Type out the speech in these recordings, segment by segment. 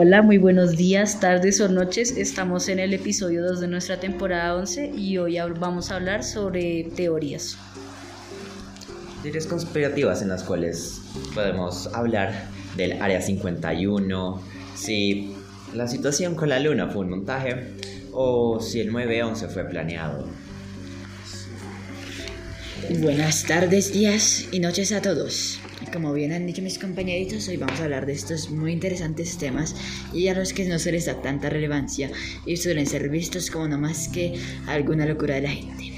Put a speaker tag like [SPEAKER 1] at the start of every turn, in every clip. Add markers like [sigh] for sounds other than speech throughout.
[SPEAKER 1] Hola, muy buenos días, tardes o noches. Estamos en el episodio 2 de nuestra temporada 11 y hoy vamos a hablar sobre teorías.
[SPEAKER 2] Teorías conspirativas en las cuales podemos hablar del Área 51, si la situación con la Luna fue un montaje o si el 9-11 fue planeado.
[SPEAKER 3] Buenas tardes, días y noches a todos. Como bien han dicho mis compañeritos, hoy vamos a hablar de estos muy interesantes temas y a los que no se les da tanta relevancia y suelen ser vistos como no más que alguna locura de la gente.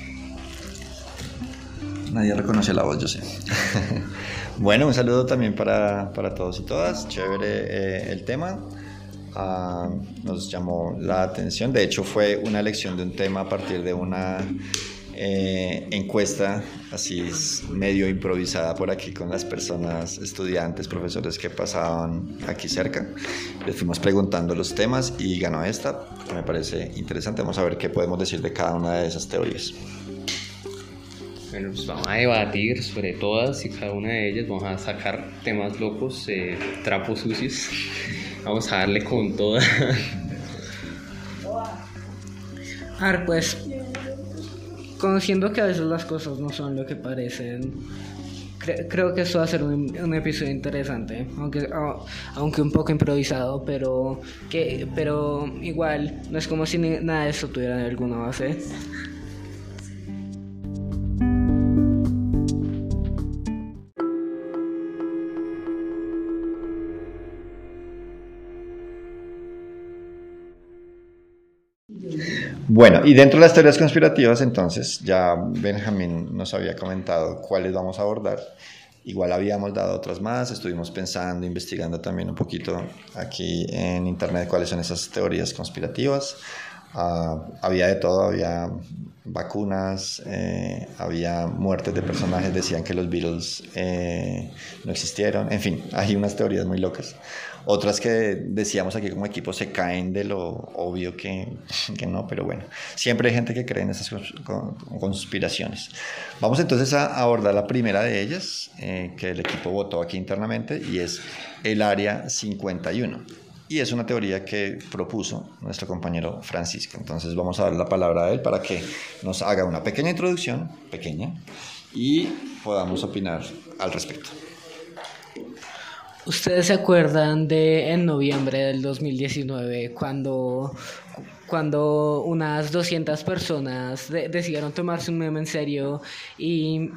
[SPEAKER 4] Nadie reconoce la voz, yo sé. [laughs] bueno, un saludo también para, para todos y todas. Chévere eh, el tema. Ah, nos llamó la atención. De hecho, fue una elección de un tema a partir de una eh, encuesta así medio improvisada por aquí con las personas, estudiantes, profesores que pasaban aquí cerca. Les fuimos preguntando los temas y ganó esta, que me parece interesante. Vamos a ver qué podemos decir de cada una de esas teorías.
[SPEAKER 5] Bueno, pues vamos a debatir sobre todas y cada una de ellas. Vamos a sacar temas locos, eh, trapos sucios. Vamos a darle con toda.
[SPEAKER 6] A ver, pues conociendo que a veces las cosas no son lo que parecen, creo que esto va a ser un, episodio interesante, aunque, aunque un poco improvisado, pero, que, pero igual no es como si nada de esto tuviera alguna base.
[SPEAKER 4] Bueno, y dentro de las teorías conspirativas, entonces, ya Benjamín nos había comentado cuáles vamos a abordar. Igual habíamos dado otras más, estuvimos pensando, investigando también un poquito aquí en internet cuáles son esas teorías conspirativas. Ah, había de todo, había vacunas, eh, había muertes de personajes, decían que los Beatles eh, no existieron, en fin, hay unas teorías muy locas. Otras que decíamos aquí como equipo se caen de lo obvio que, que no, pero bueno, siempre hay gente que cree en esas conspiraciones. Vamos entonces a abordar la primera de ellas, eh, que el equipo votó aquí internamente, y es el Área 51. Y es una teoría que propuso nuestro compañero Francisco. Entonces vamos a dar la palabra a él para que nos haga una pequeña introducción, pequeña, y podamos opinar al respecto.
[SPEAKER 6] ¿Ustedes se acuerdan de en noviembre del 2019 cuando, cuando unas 200 personas decidieron tomarse un meme en serio y,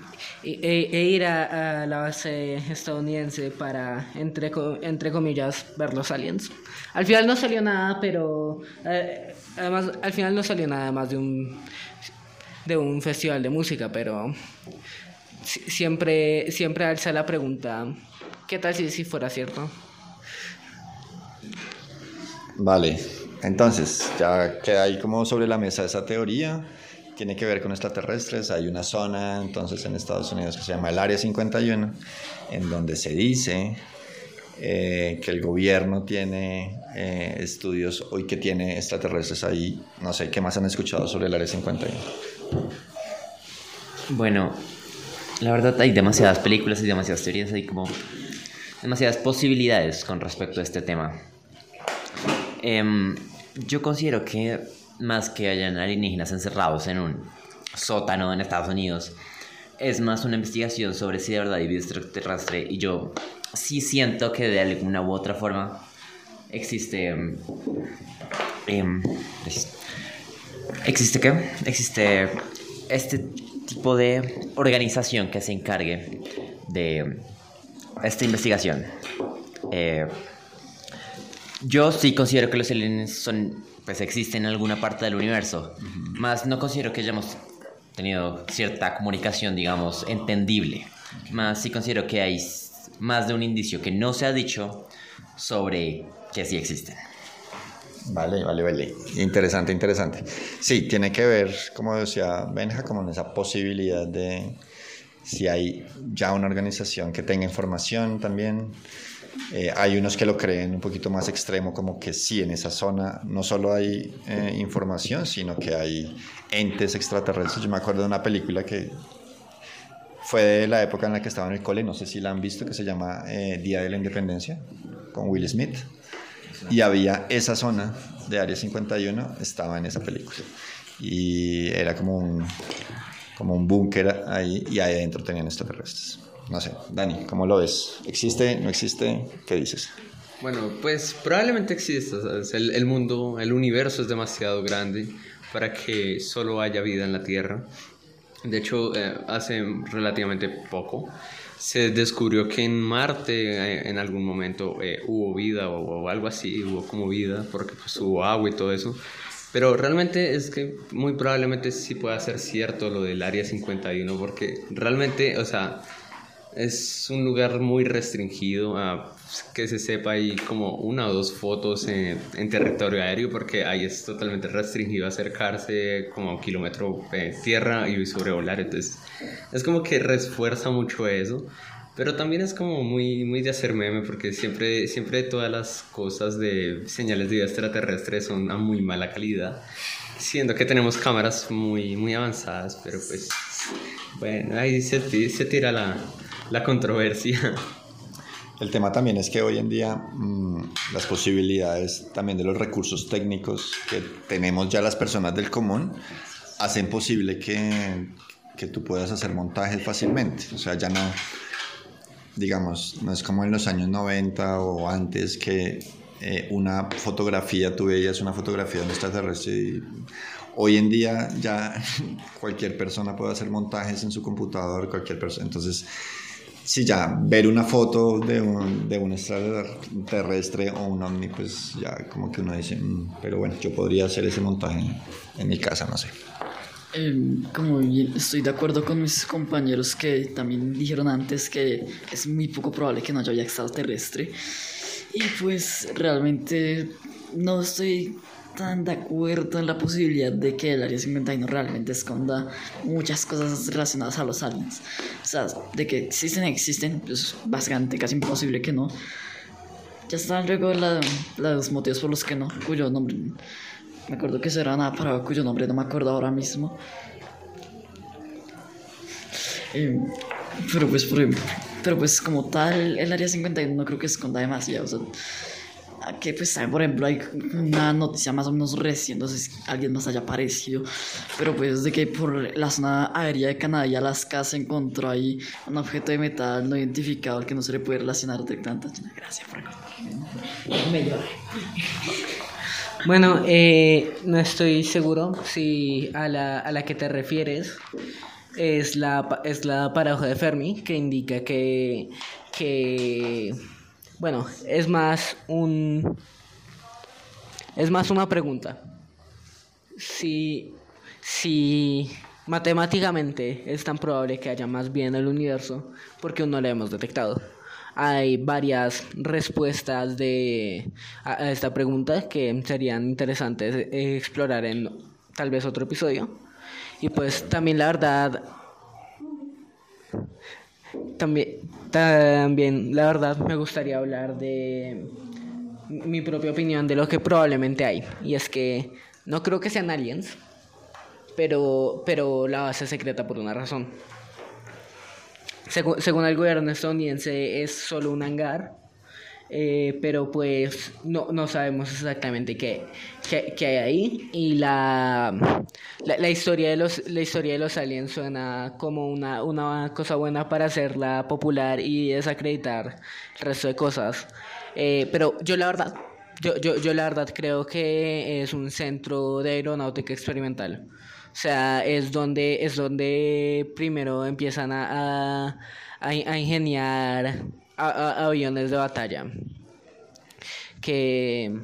[SPEAKER 6] e, e, ir a, la base estadounidense para, entre, entre comillas, ver los aliens? Al final no salió nada, pero eh, además al final no salió nada más de un, de un festival de música, pero siempre, siempre alza la pregunta ¿Qué tal si, si fuera cierto?
[SPEAKER 4] Vale, entonces ya queda ahí como sobre la mesa esa teoría. Tiene que ver con extraterrestres. Hay una zona entonces en Estados Unidos que se llama el Área 51, en donde se dice eh, que el gobierno tiene eh, estudios hoy que tiene extraterrestres ahí. No sé, ¿qué más han escuchado sobre el Área 51?
[SPEAKER 2] Bueno, la verdad hay demasiadas películas y demasiadas teorías ahí como demasiadas posibilidades con respecto a este tema. Em, yo considero que más que hayan alienígenas encerrados en un sótano en Estados Unidos, es más una investigación sobre si de verdad hay vida extraterrestre y yo sí siento que de alguna u otra forma existe... Eh, ¿Existe qué? Existe este tipo de organización que se encargue de esta investigación. Eh, yo sí considero que los aliens son, pues existen en alguna parte del universo, más no considero que hayamos tenido cierta comunicación, digamos, entendible. Más sí considero que hay más de un indicio que no se ha dicho sobre que sí existen.
[SPEAKER 4] Vale, vale, vale. Interesante, interesante. Sí, tiene que ver, como decía Benja, como en esa posibilidad de, si hay ya una organización que tenga información también. Eh, hay unos que lo creen un poquito más extremo, como que sí, en esa zona no solo hay eh, información, sino que hay entes extraterrestres. Yo me acuerdo de una película que fue de la época en la que estaba en el cole, no sé si la han visto, que se llama eh, Día de la Independencia, con Will Smith. y había esa zona de Área 51, estaba en esa película. Y era como un, como un búnker ahí y ahí adentro tenían extraterrestres. No sé, Dani, ¿cómo lo ves? ¿Existe? ¿No existe? ¿Qué dices?
[SPEAKER 5] Bueno, pues probablemente exista. El, el mundo, el universo es demasiado grande para que solo haya vida en la Tierra. De hecho, eh, hace relativamente poco se descubrió que en Marte eh, en algún momento eh, hubo vida o, o algo así, hubo como vida, porque pues hubo agua y todo eso. Pero realmente es que muy probablemente sí pueda ser cierto lo del Área 51, porque realmente, o sea, es un lugar muy restringido, a que se sepa hay como una o dos fotos en, en territorio aéreo, porque ahí es totalmente restringido acercarse como a un kilómetro de tierra y sobrevolar, entonces es como que refuerza mucho eso. Pero también es como muy, muy de hacer meme porque siempre, siempre todas las cosas de señales de vida extraterrestre son a muy mala calidad. Siendo que tenemos cámaras muy, muy avanzadas, pero pues bueno, ahí se, se tira la, la controversia.
[SPEAKER 4] El tema también es que hoy en día mm, las posibilidades también de los recursos técnicos que tenemos ya las personas del común hacen posible que, que tú puedas hacer montajes fácilmente. O sea, ya no, digamos, no es como en los años 90 o antes que eh, una fotografía, tú veías una fotografía de un extraterrestre y hoy en día ya [laughs] cualquier persona puede hacer montajes en su computador, cualquier persona. Entonces, Sí, ya ver una foto de un, de un extraterrestre o un ovni, pues ya como que uno dice, "Mm, pero bueno, yo podría hacer ese montaje en, en mi casa, no sé.
[SPEAKER 7] Em, como bien, estoy de acuerdo con mis compañeros que también dijeron antes que es muy poco probable que no haya extraterrestre. Y pues realmente no estoy tan de acuerdo en la posibilidad de que el Área 51 realmente esconda muchas cosas relacionadas a los aliens. O sea, de que existen, existen, pues básicamente casi imposible que no. Ya están luego la- los motivos por los que no, cuyo nombre me acuerdo que eso era nada para cuyo nombre no me acuerdo ahora mismo. Pero pues por pero pues como tal el área 51 no creo que esconda demasiado. O sea, que pues también, por ejemplo hay una noticia más o menos reciente, no sé si alguien más haya aparecido, pero pues de que por la zona aérea de Canadá y Alaska se encontró ahí un objeto de metal no identificado al que no se le puede relacionar directamente. Gracias por. Me lloré.
[SPEAKER 6] Bueno, eh, no estoy seguro si a la, a la que te refieres es la, es la paradoja de Fermi, que indica que, que, bueno, es más un, es más una pregunta. Si, si matemáticamente es tan probable que haya más vida en el universo, ¿por qué aún no la hemos detectado? Hay varias respuestas de, a, esta pregunta que serían interesantes explorar en tal vez otro episodio. Y pues también la verdad, también, también la verdad me gustaría hablar de mi propia opinión de lo que probablemente hay. Y es que no creo que sean aliens, pero, pero la base es secreta por una razón. Segu- según el gobierno estadounidense es solo un hangar, eh, pero pues no, no sabemos exactamente qué, qué, qué hay ahí. Y la, la, la historia de los, la historia de los aliens suena como una, una cosa buena para hacerla popular y desacreditar el resto de cosas. Eh, pero yo la verdad, yo, yo, yo la verdad creo que es un centro de aeronáutica experimental. O sea, es donde, es donde primero empiezan a, a, a- ingeniar a- a- aviones de batalla que,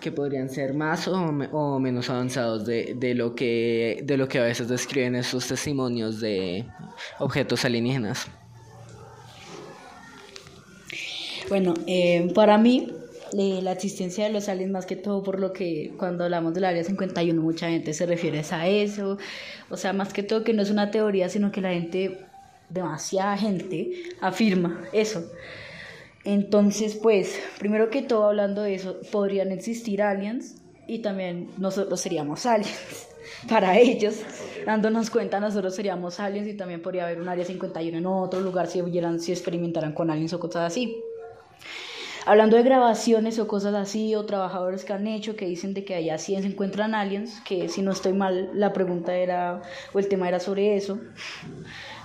[SPEAKER 6] que podrían ser más o, o menos avanzados de, de, lo que, de lo que a veces describen esos testimonios de objetos alienígenas.
[SPEAKER 1] Bueno, eh, para mí, eh, la existencia de los aliens, más que todo por lo que cuando hablamos del área 51, mucha gente se refiere a eso. O sea, más que todo que no es una teoría, sino que la gente, demasiada gente, afirma eso. Entonces, pues, primero que todo, hablando de eso, podrían existir aliens y también nosotros seríamos aliens. [laughs] Para ellos, dándonos cuenta, nosotros seríamos aliens y también podría haber un área 51 en otro lugar si hubieran, si experimentaran con aliens o cosas así. hablando de grabaciones o cosas así, o trabajadores que han hecho que dicen de que allá sí se encuentran aliens, que si no estoy mal, la pregunta era, o el tema era sobre eso,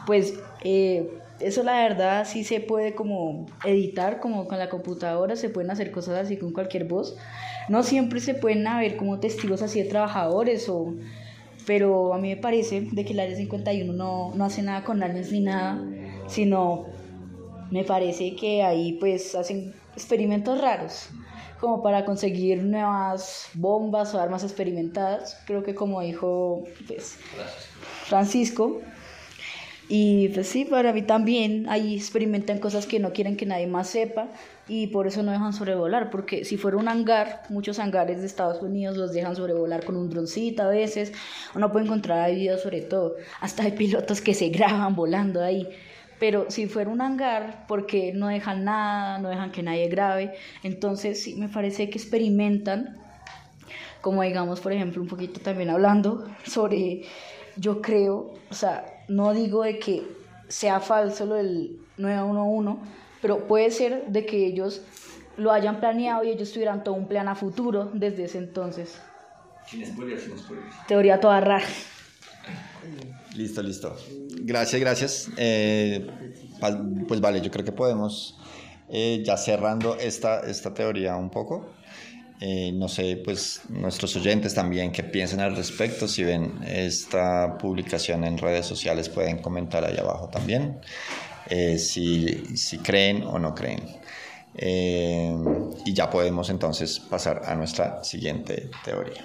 [SPEAKER 1] pues eh, eso la verdad sí se puede como editar, como con la computadora, se pueden hacer cosas así con cualquier voz. No siempre se pueden haber como testigos así de trabajadores o pero a mí me parece de que el Área 51 no, no hace nada con aliens ni nada, sino me parece que ahí pues hacen experimentos raros, como para conseguir nuevas bombas o armas experimentadas, creo que como dijo pues, Francisco. Y pues sí, para mí también ahí experimentan cosas que no quieren que nadie más sepa y por eso no dejan sobrevolar, porque si fuera un hangar, muchos hangares de Estados Unidos los dejan sobrevolar con un droncito a veces, uno puede encontrar videos sobre todo, hasta hay pilotos que se graban volando ahí. Pero si fuera un hangar, porque no dejan nada, no dejan que nadie grabe, entonces sí me parece que experimentan, como digamos, por ejemplo, un poquito también hablando sobre, yo creo, o sea, no digo de que sea falso lo del 911, pero puede ser de que ellos lo hayan planeado y ellos tuvieran todo un plan a futuro desde ese entonces.
[SPEAKER 4] Sin spoiler, sin spoiler.
[SPEAKER 1] Teoría toda rara.
[SPEAKER 4] Listo, listo. Gracias, gracias. Eh, pues vale, yo creo que podemos, eh, ya cerrando esta, esta teoría un poco, eh, no sé, pues nuestros oyentes también que piensen al respecto, si ven esta publicación en redes sociales pueden comentar ahí abajo también, eh, si, si creen o no creen. Eh, y ya podemos entonces pasar a nuestra siguiente teoría.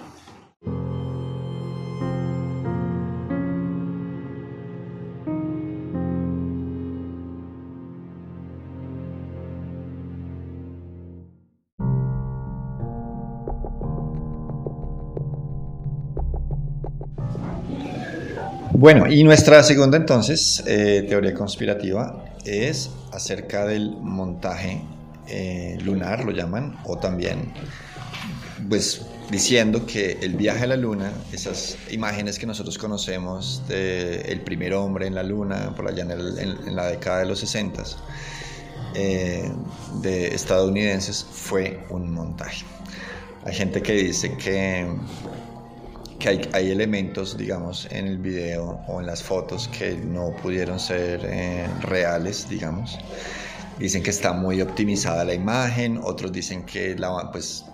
[SPEAKER 4] Bueno, y nuestra segunda entonces eh, teoría conspirativa es acerca del montaje eh, lunar, lo llaman, o también, pues diciendo que el viaje a la luna, esas imágenes que nosotros conocemos del el primer hombre en la luna, por allá en, el- en la década de los 60, eh, de estadounidenses, fue un montaje. Hay gente que dice que que hay, hay elementos, digamos, en el video o en las fotos que no pudieron ser eh, reales, digamos. Dicen que está muy optimizada la imagen, otros dicen que, la, pues,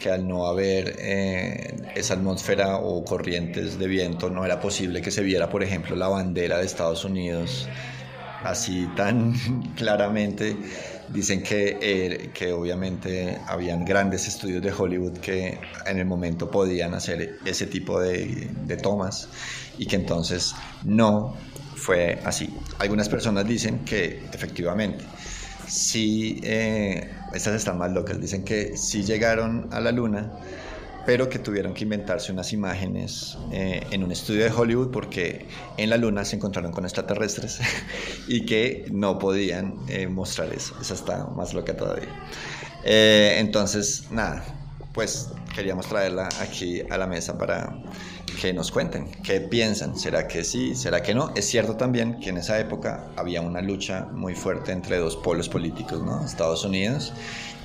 [SPEAKER 4] que al no haber eh, esa atmósfera o corrientes de viento no era posible que se viera, por ejemplo, la bandera de Estados Unidos así tan [laughs] claramente. Dicen que, eh, que obviamente habían grandes estudios de Hollywood que en el momento podían hacer ese tipo de, de tomas y que entonces no fue así. Algunas personas dicen que efectivamente sí, eh, estas están más locas, dicen que sí llegaron a la luna, pero que tuvieron que inventarse unas imágenes eh, en un estudio de Hollywood porque en la luna se encontraron con extraterrestres [laughs] y que no podían eh, mostrar eso. Esa está más loca todavía. Eh, entonces, nada, pues queríamos traerla aquí a la mesa para que nos cuenten qué piensan. ¿Será que sí? ¿Será que no? Es cierto también que en esa época había una lucha muy fuerte entre dos polos políticos, ¿no? Estados Unidos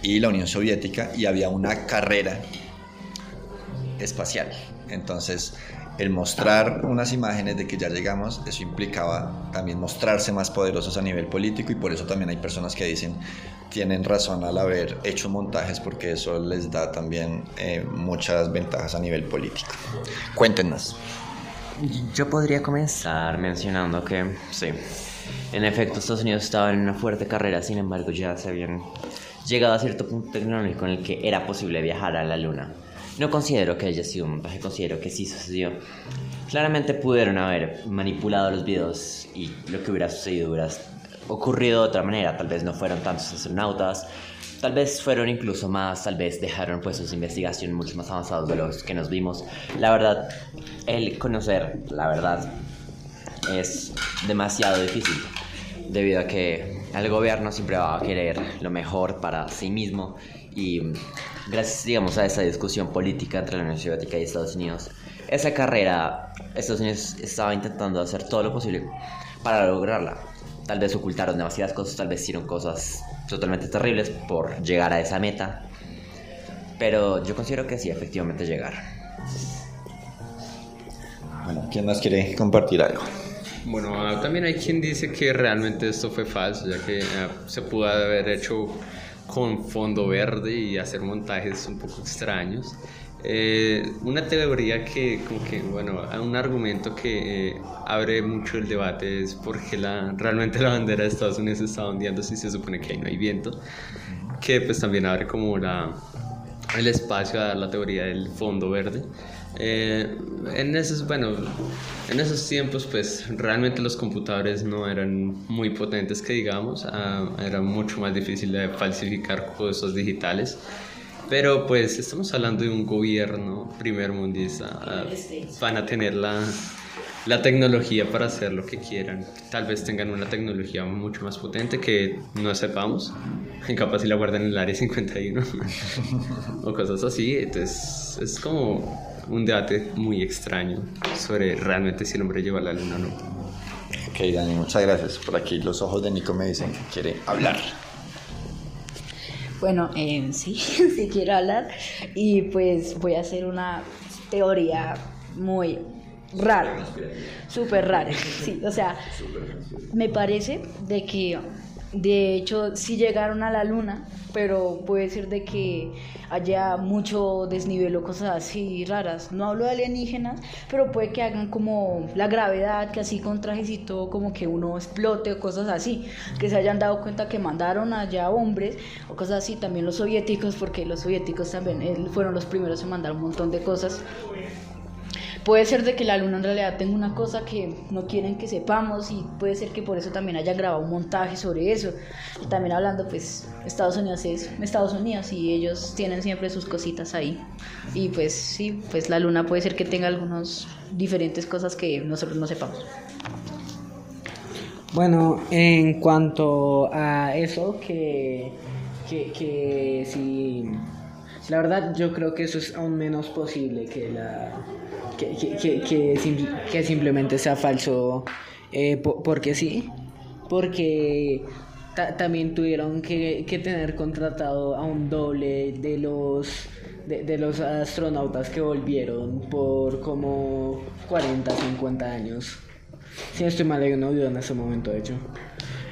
[SPEAKER 4] y la Unión Soviética y había una carrera espacial. Entonces, el mostrar unas imágenes de que ya llegamos, eso implicaba también mostrarse más poderosos a nivel político y por eso también hay personas que dicen, tienen razón al haber hecho montajes porque eso les da también eh, muchas ventajas a nivel político. Cuéntenos.
[SPEAKER 2] Yo podría comenzar mencionando que, sí, en efecto Estados Unidos estaba en una fuerte carrera, sin embargo ya se habían llegado a cierto punto tecnológico en el que era posible viajar a la Luna. No considero que haya sido un montaje, considero que sí sucedió. Claramente pudieron haber manipulado los videos y lo que hubiera sucedido hubiera ocurrido de otra manera. Tal vez no fueron tantos astronautas, tal vez fueron incluso más, tal vez dejaron puestos de investigación mucho más avanzados de los que nos vimos. La verdad, el conocer la verdad es demasiado difícil debido a que el gobierno siempre va a querer lo mejor para sí mismo y gracias digamos a esa discusión política entre la Unión Soviética y Estados Unidos esa carrera Estados Unidos estaba intentando hacer todo lo posible para lograrla tal vez ocultaron demasiadas cosas, tal vez hicieron cosas totalmente terribles por llegar a esa meta. Pero yo considero que sí, efectivamente llegar.
[SPEAKER 4] Bueno, ¿quién más quiere compartir algo?
[SPEAKER 5] Bueno, ah, también hay quien dice que realmente esto fue falso, ya que ah, se pudo haber hecho con fondo verde y hacer montajes un poco extraños. Eh, una teoría que, como que, bueno, un argumento que eh, abre mucho el debate es porque la, realmente la bandera de Estados Unidos está ondeando si se supone que ahí no hay viento, que pues también abre como la, el espacio a la teoría del fondo verde. Eh, en esos, bueno, en esos tiempos, pues realmente los computadores no eran muy potentes, que digamos, ah, era mucho más difícil de falsificar cosas digitales. Pero pues estamos hablando de un gobierno primer mundista, ah, van a tener la, la tecnología para hacer lo que quieran. Tal vez tengan una tecnología mucho más potente que no sepamos. Capaz si la guardan en el área 51 [laughs] o cosas así. Entonces es como un debate muy extraño sobre realmente si el hombre lleva a la luna o no.
[SPEAKER 4] Ok, Dani, muchas gracias. Por aquí los ojos de Nico me dicen que quiere hablar.
[SPEAKER 1] Bueno, eh, sí, [laughs] sí quiero hablar y pues voy a hacer una teoría muy rara, súper rara, sí, o sea, me parece de que de hecho sí llegaron a la luna, pero puede ser de que haya mucho desnivel o cosas así raras. No hablo de alienígenas, pero puede que hagan como la gravedad, que así con trajecito como que uno explote o cosas así, que se hayan dado cuenta que mandaron allá hombres o cosas así, también los soviéticos, porque los soviéticos también fueron los primeros en mandar un montón de cosas Puede ser de que la luna en realidad tenga una cosa que no quieren que sepamos y puede ser que por eso también haya grabado un montaje sobre eso. Y también hablando, pues Estados Unidos es Estados Unidos y ellos tienen siempre sus cositas ahí. Y pues sí, pues la luna puede ser que tenga algunas diferentes cosas que nosotros no sepamos.
[SPEAKER 6] Bueno, en cuanto a eso, que, que, que si... La verdad yo creo que eso es aún menos posible que la que, que, que, que simplemente sea falso eh, porque sí, porque también tuvieron que, tener contratado a un doble de los de, los astronautas que volvieron por como 40, 50 años. Si no estoy mal, hay un audio en ese momento, de hecho.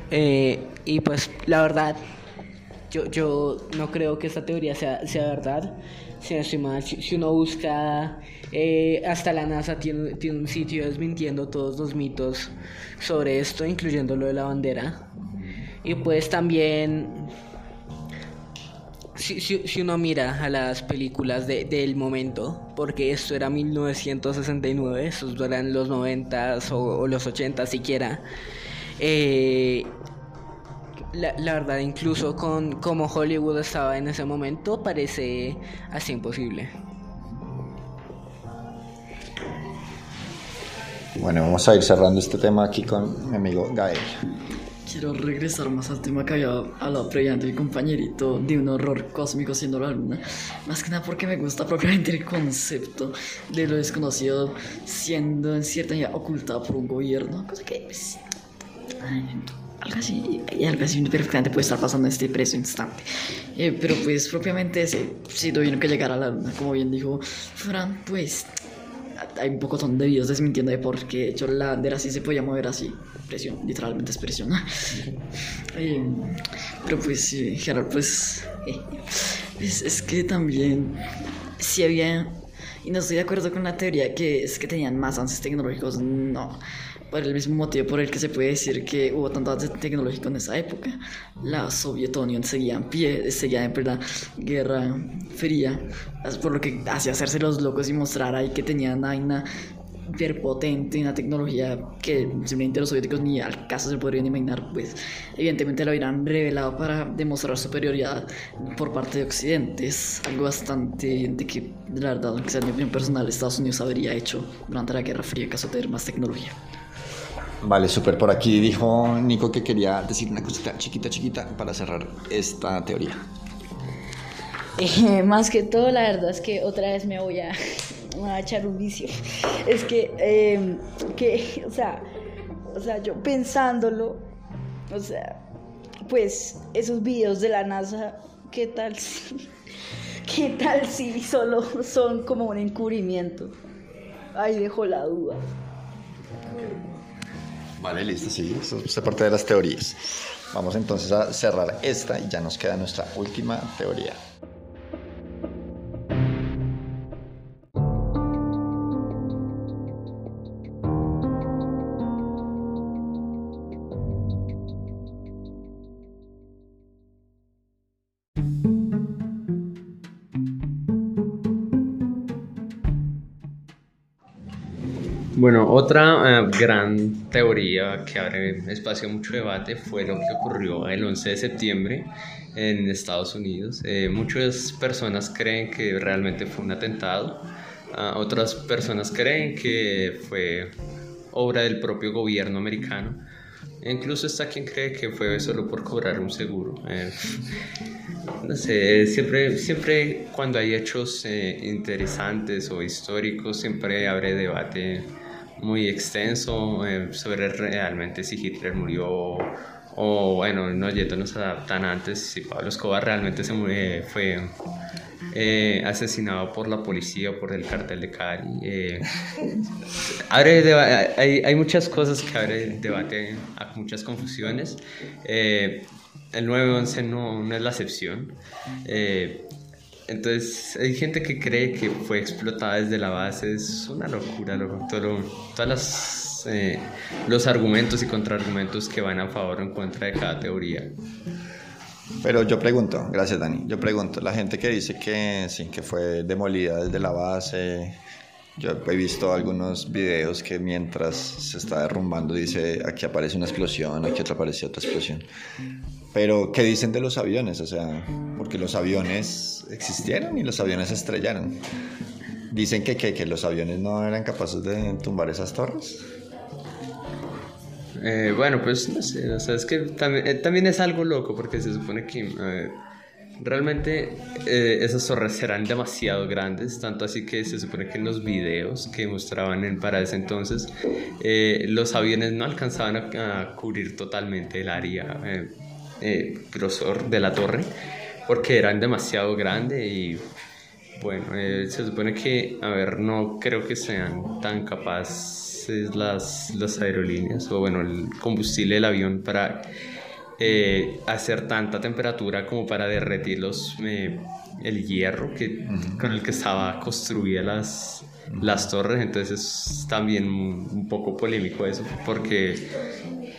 [SPEAKER 6] Eh, y pues la verdad, yo, yo no creo que esta teoría sea, sea verdad. Si no estoy mal, si uno busca eh, hasta la NASA tiene, tiene, un sitio desmintiendo todos los mitos sobre esto, incluyendo lo de la bandera. Y pues también, si, si, uno mira a las películas de, del momento, porque esto era 1969, estos eran los 90 o, los 80 siquiera, eh, la, la, verdad, incluso con como Hollywood estaba en ese momento, parece así imposible.
[SPEAKER 4] Bueno, vamos a ir cerrando este tema aquí con mi amigo Gael.
[SPEAKER 7] Quiero regresar más al tema que había hablado previamente mi compañerito de un horror cósmico siendo la luna. Más que nada porque me gusta propiamente el concepto de lo desconocido siendo en cierta manera ocultado por un gobierno. Cosa que, pues, algo así, algo así perfectamente puede estar pasando en este preso instante. Eh, pero pues propiamente ese, si tuvieron que llegar a la luna, como bien dijo Fran, pues hay un poco de videos desmintiendo de por qué hecho la bandera sí se podía mover así. Presión, literalmente es presión. Eh, pero pues, Gerard, pues eh, es, es, que también si había, y no estoy de acuerdo con la teoría que es que tenían más avances tecnológicos, no por el mismo motivo por el que se puede decir que hubo tanto avance tecnológico en esa época. La Soviet Union seguía en pie, seguía en plena guerra fría, por lo que hacía hacerse los locos y mostrar ahí que tenían una hiperpotente, una tecnología que simplemente los soviéticos ni al caso se podrían imaginar, pues evidentemente lo hubieran revelado para demostrar superioridad por parte de Occidente. Es algo bastante de que, la verdad, aunque sea mi opinión personal, Estados Unidos habría hecho durante la Guerra Fría caso de tener más tecnología.
[SPEAKER 4] Vale, súper. Por aquí dijo Nico que quería decir una cosita chiquita, chiquita para cerrar esta teoría.
[SPEAKER 1] Eh, más que todo, la verdad es que otra vez me voy a, a echar un vicio. Es que, em, que o, sea, o sea, yo pensándolo, O sea, pues esos videos de la NASA, ¿qué tal si, [laughs] qué tal si solo son como un encubrimiento? Ahí dejo la duda.
[SPEAKER 4] Vale, listo, sí, eso es parte de las teorías. Vamos entonces a cerrar esta y ya nos queda nuestra última teoría.
[SPEAKER 5] Bueno, otra eh, gran teoría que abre espacio a mucho debate fue lo que ocurrió el 11 de septiembre en Estados Unidos. Eh, muchas personas creen que realmente fue un atentado, ah, otras personas creen que fue obra del propio gobierno americano. Incluso está quien cree que fue solo por cobrar un seguro. Eh, [laughs] no sé, siempre, siempre cuando hay hechos interesantes o históricos, siempre abre debate muy extenso eh, sobre realmente si Hitler murió o, bueno, no yéndonos a tan antes, si Pablo Escobar realmente se murió, fue eh, asesinado por la policía por el cartel de Cali. Eh, abre deba- hay, hay muchas cosas que abre debate, hay muchas confusiones. Eh, el 9-11 no, no es la excepción. Entonces, hay gente que cree que fue explotada desde la base. Es una locura, loco. Todo, todas eh, los argumentos y contraargumentos que van a favor o en contra de cada teoría.
[SPEAKER 4] Pero yo pregunto, gracias Dani, yo pregunto, la gente que dice que sí, que fue demolida desde la base, yo he visto algunos videos que mientras se está derrumbando dice aquí aparece una explosión, aquí otra aparece otra explosión. Pero, ¿qué dicen de los aviones? O sea, porque los aviones existieron y los aviones se estrellaron. Dicen que, que, que los aviones no eran capaces de tumbar esas torres.
[SPEAKER 5] Eh, bueno, pues no sé, o sea, es que también, eh, también es algo loco porque se supone que eh, realmente eh, esas torres eran demasiado grandes, tanto así que se supone que en los videos que mostraban en, para ese entonces eh, los aviones no alcanzaban a, cubrir totalmente el área, eh, eh, grosor de la torre, porque eran demasiado grandes y bueno, se supone que, a ver, no creo que sean tan capaces las, las aerolíneas o bueno, el combustible del avión para eh, hacer tanta temperatura como para derretir los, eh, el hierro que, con el que estaba construida las, las torres. Entonces es también un, un poco polémico eso porque,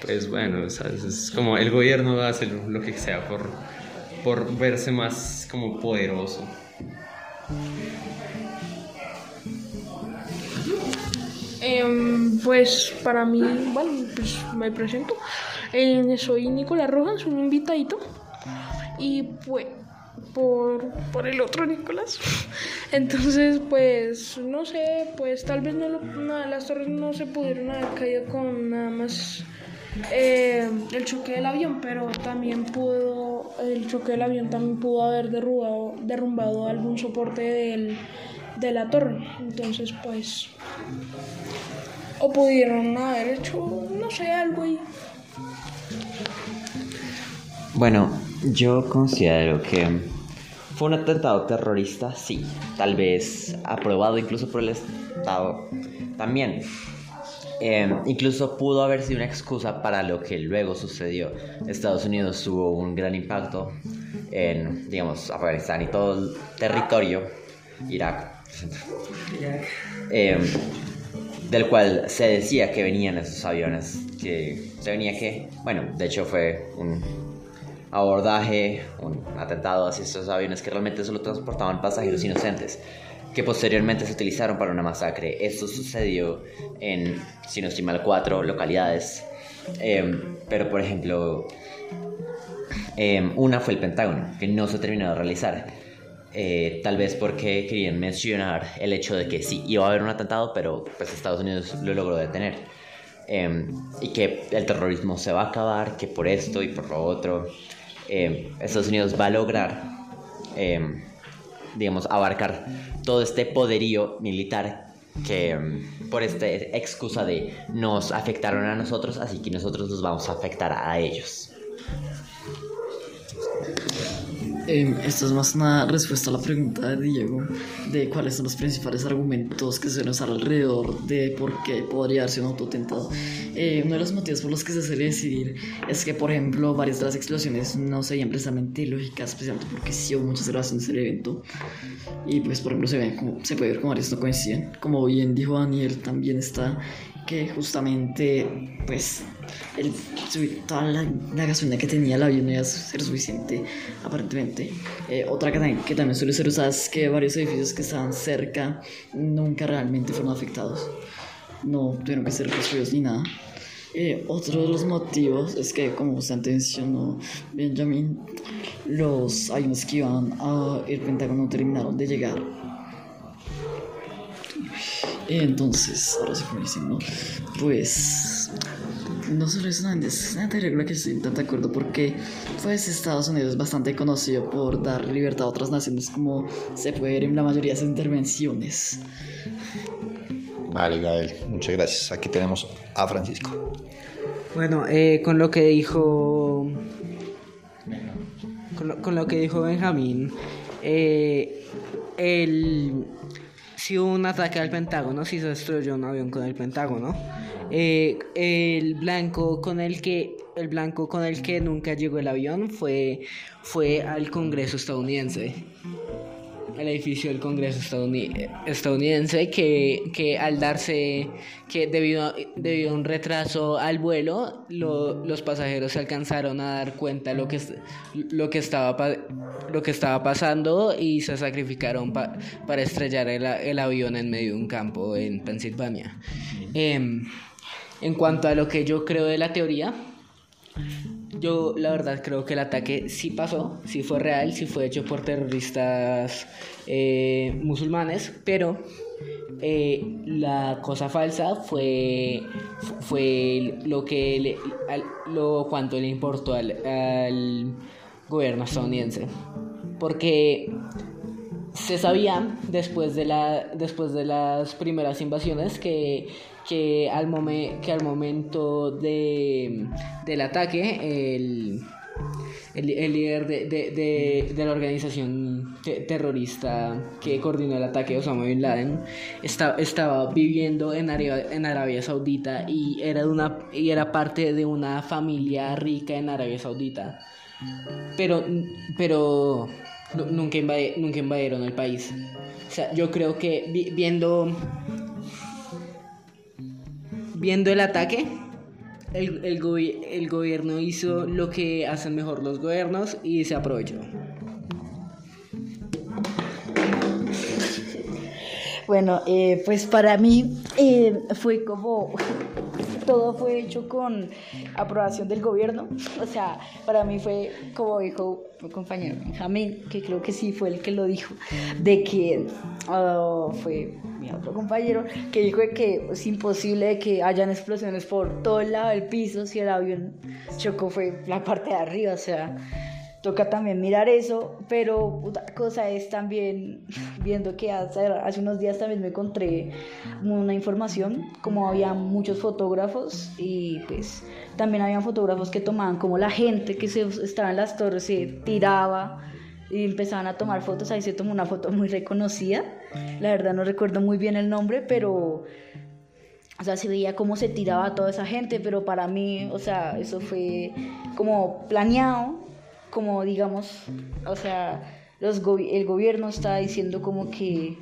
[SPEAKER 5] pues bueno, ¿sabes? es como el gobierno va a hacer lo que sea por, por verse más como poderoso.
[SPEAKER 8] Em, pues para mí, bueno, pues me presento. Eh, soy Nicolás Rojas, un invitadito. Y pues por, por el otro Nicolás. [laughs] Entonces, pues, no sé, pues tal vez no, lo- no, las torres no se pudieron haber caído con nada más eh, el choque del avión, pero también pudo, el choque del avión también pudo haber derrubado, derrumbado algún soporte del, de la torre. Entonces, pues, o pudieron haber hecho, no sé, algo ahí.
[SPEAKER 2] Bueno, yo considero que fue un atentado terrorista, sí, tal vez aprobado incluso por el Estado también. Eh, incluso pudo haber sido una excusa para lo que luego sucedió. Estados Unidos tuvo un gran impacto en, digamos, Afganistán y todo el territorio, Irak, eh, del cual se decía que venían esos aviones, que se venía que, bueno, de hecho fue un abordaje, un atentado hacia estos aviones que realmente solo transportaban pasajeros inocentes, que posteriormente se utilizaron para una masacre. Esto sucedió en, si no estoy mal, cuatro localidades. Em, pero, por ejemplo, em, una fue el Pentágono, que no se terminó de realizar. Eh, tal vez porque querían mencionar el hecho de que sí, iba a haber un atentado, pero pues Estados Unidos lo logró detener. Em, y que el terrorismo se va a acabar, que por esto y por lo otro, em, Estados Unidos va a lograr, em, digamos, abarcar todo este poderío militar que mm, por esta excusa de nos afectaron a nosotros, así que nosotros nos vamos a afectar a ellos.
[SPEAKER 7] Eh, esto es más una respuesta a la pregunta de Diego de cuáles son los principales argumentos que suelen usar alrededor de por qué podría darse un autotentado. Eh, uno de los motivos por los que se suele decidir es que, por ejemplo, varias de las explosiones no serían precisamente lógicas, especialmente porque sí hubo muchas grabaciones del evento. Y pues, por ejemplo, se, ven como, se puede ver como varias no coinciden. Como bien dijo Daniel, también está que justamente pues el, toda la, la, gasolina que tenía el avión no iba a ser suficiente aparentemente. Eh, otra que también, que también suele ser usada es que varios edificios que estaban cerca nunca realmente fueron afectados. No tuvieron que ser construidos ni nada. Eh, otro de los motivos es que como usted mencionó Benjamin los aviones que iban a el Pentágono terminaron de llegar entonces, ahora sí fue diciendo, pues no solo es una, es una regla que estoy tan de acuerdo porque pues Estados Unidos es bastante conocido por dar libertad a otras naciones como se puede ver en la mayoría de sus intervenciones.
[SPEAKER 4] Vale, Gael, muchas gracias. Aquí tenemos a Francisco.
[SPEAKER 6] Bueno, eh, con lo que dijo con lo, con lo que dijo Benjamín, eh, el si hubo un ataque al Pentágono, si se destruyó un avión con el Pentágono. Eh, el blanco con el que el blanco con el que nunca llegó el avión fue fue al Congreso estadounidense el edificio del Congreso estadounidense que, que al darse que debido a, debido a un retraso al vuelo los pasajeros se alcanzaron a dar cuenta lo que lo que estaba lo que estaba pasando y se sacrificaron para estrellar el, el, avión en medio de un campo en Pensilvania. Em, en cuanto a lo que yo creo de la teoría yo la verdad creo que el ataque sí pasó, sí fue real, sí fue hecho por terroristas eh, musulmanes, pero eh, la cosa falsa fue, fue lo que le, lo cuanto le importó al, al gobierno estadounidense. Porque se sabía después de, la, después de las primeras invasiones que que al, que al momento de, del ataque el, el, el líder de, de, de, la organización terrorista que coordinó el ataque, Osama Bin Laden, está, estaba viviendo en Arabia, en Arabia Saudita y era, de una, y era parte de una familia rica en Arabia Saudita. Pero, pero nunca, nunca invadieron el país. O sea, yo creo que viendo Viendo el ataque, el, el, el, gobierno hizo lo que hacen mejor los gobiernos y se aprovechó.
[SPEAKER 1] Bueno, eh, pues para mí eh, fue como todo fue hecho con aprobación del gobierno. O sea, para mí fue, como dijo mi compañero Benjamín, que creo que sí fue el que lo dijo, de que uh, fue mi otro compañero, que dijo que es imposible que hayan explosiones por todo el lado del piso si el avión chocó fue la parte de arriba, o sea toca también mirar eso, pero otra cosa es también [laughs] viendo que hace, hace, unos días también me encontré una información, como había muchos fotógrafos y pues también habían fotógrafos que tomaban como la gente que se estaba en las torres se tiraba y empezaban a tomar fotos, ahí se tomó una foto muy reconocida, la verdad no recuerdo muy bien el nombre, pero... O sea, se veía cómo se tiraba toda esa gente, pero para mí, o sea, eso fue como planeado como digamos, o sea, los el gobierno está diciendo como que,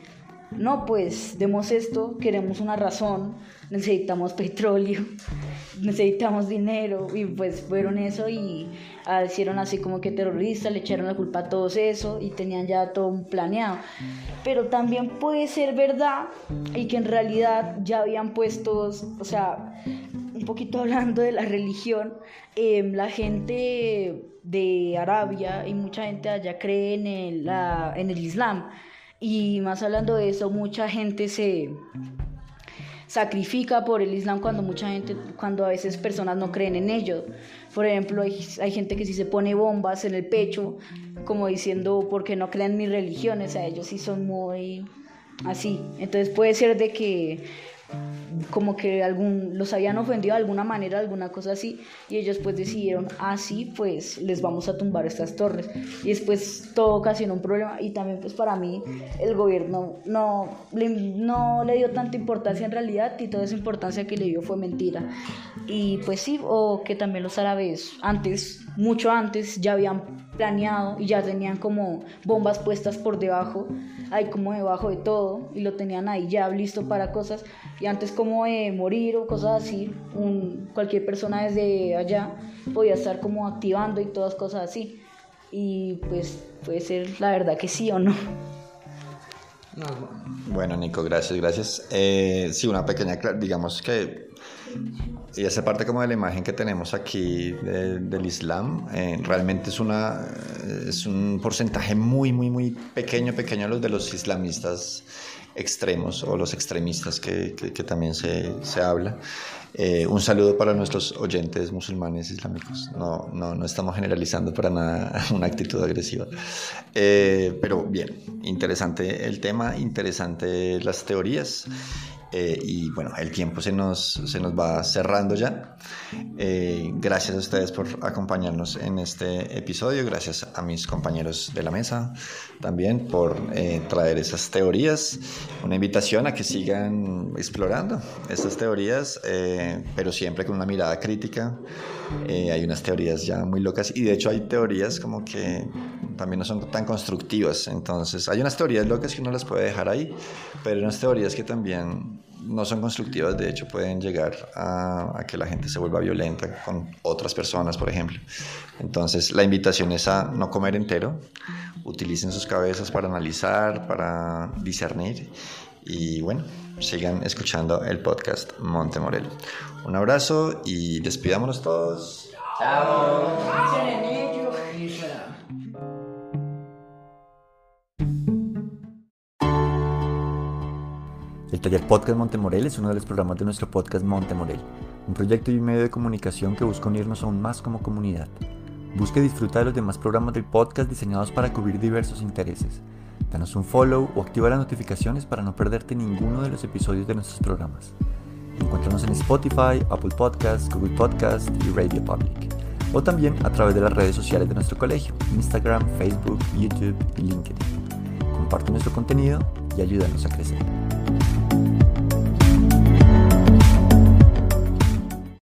[SPEAKER 1] no, pues demos esto, queremos una razón, necesitamos petróleo, [laughs] necesitamos dinero, y pues fueron eso y ah, hicieron así como que terroristas, le echaron la culpa a todos eso y tenían ya todo planeado. Pero también puede ser verdad y que en realidad ya habían puesto, o sea, un poquito [laughs] hablando de la religión, em, la gente de Arabia y mucha gente allá cree en el, en el Islam. Y más hablando de eso, mucha gente se sacrifica por el Islam cuando mucha gente, cuando a veces personas no creen en ello. Por ejemplo, hay, hay gente que sí se pone bombas en el pecho, como diciendo, porque no creen en mi religión, o sea, ellos sí son muy así. Entonces puede ser de que como que algún, los habían ofendido de alguna manera, alguna cosa así, y ellos pues decidieron, así pues les vamos a tumbar estas torres. Y después todo ocasionó un problema y también pues para mí el gobierno no no le dio tanta importancia en realidad y toda esa importancia que le dio fue mentira. Y pues sí, o que también los árabes antes, mucho antes, ya habían planeado y ya tenían como bombas puestas por debajo, ahí como debajo de todo, y lo tenían ahí ya listo para cosas, y antes como de morir o cosas así, un, cualquier persona desde allá podía estar como activando y todas cosas así, y pues puede ser la verdad que sí o no.
[SPEAKER 4] Bueno, Nico, gracias, gracias. Eh, sí, una pequeña, digamos que y esa parte como de la imagen que tenemos aquí del Islam, eh, realmente es, una, es un porcentaje muy, muy, muy pequeño, pequeño los de los islamistas extremos o los extremistas que, que, también se, se habla. Eh, un saludo para nuestros oyentes musulmanes islámicos. No, no, no estamos generalizando para nada [laughs] una actitud agresiva. Eh, pero bien, interesante el tema, interesante las teorías. Eh, y bueno, el tiempo se nos, se nos va cerrando ya. Eh, gracias a ustedes por acompañarnos en este episodio. Gracias a mis compañeros de la mesa también por eh, traer esas teorías. Una invitación a que sigan explorando estas teorías, pero siempre con una mirada crítica. hay unas teorías ya muy locas y de hecho hay teorías como que también no son tan constructivas. Entonces, hay unas teorías locas que uno las puede dejar ahí, pero hay unas teorías que también no son constructivas, de hecho pueden llegar a, que la gente se vuelva violenta con otras personas, por ejemplo. Entonces la invitación es a no comer entero, utilicen sus cabezas para analizar, para discernir y bueno, sigan escuchando el podcast Monte Morel. Un abrazo y despidámonos todos. Chao. El taller Podcast Montemorel es uno de los programas de nuestro podcast Montemorel, un proyecto y un medio de comunicación que busca unirnos aún más como comunidad. Busque disfrutar de los demás programas del podcast diseñados para cubrir diversos intereses. Danos un follow o activa las notificaciones para no perderte ninguno de los episodios de nuestros programas. Encuéntranos en Spotify, Apple Podcasts, Google Podcasts y Radio Public. O también a través de las redes sociales de nuestro colegio, Instagram, Facebook, YouTube y LinkedIn. Comparte nuestro contenido y ayúdanos a crecer.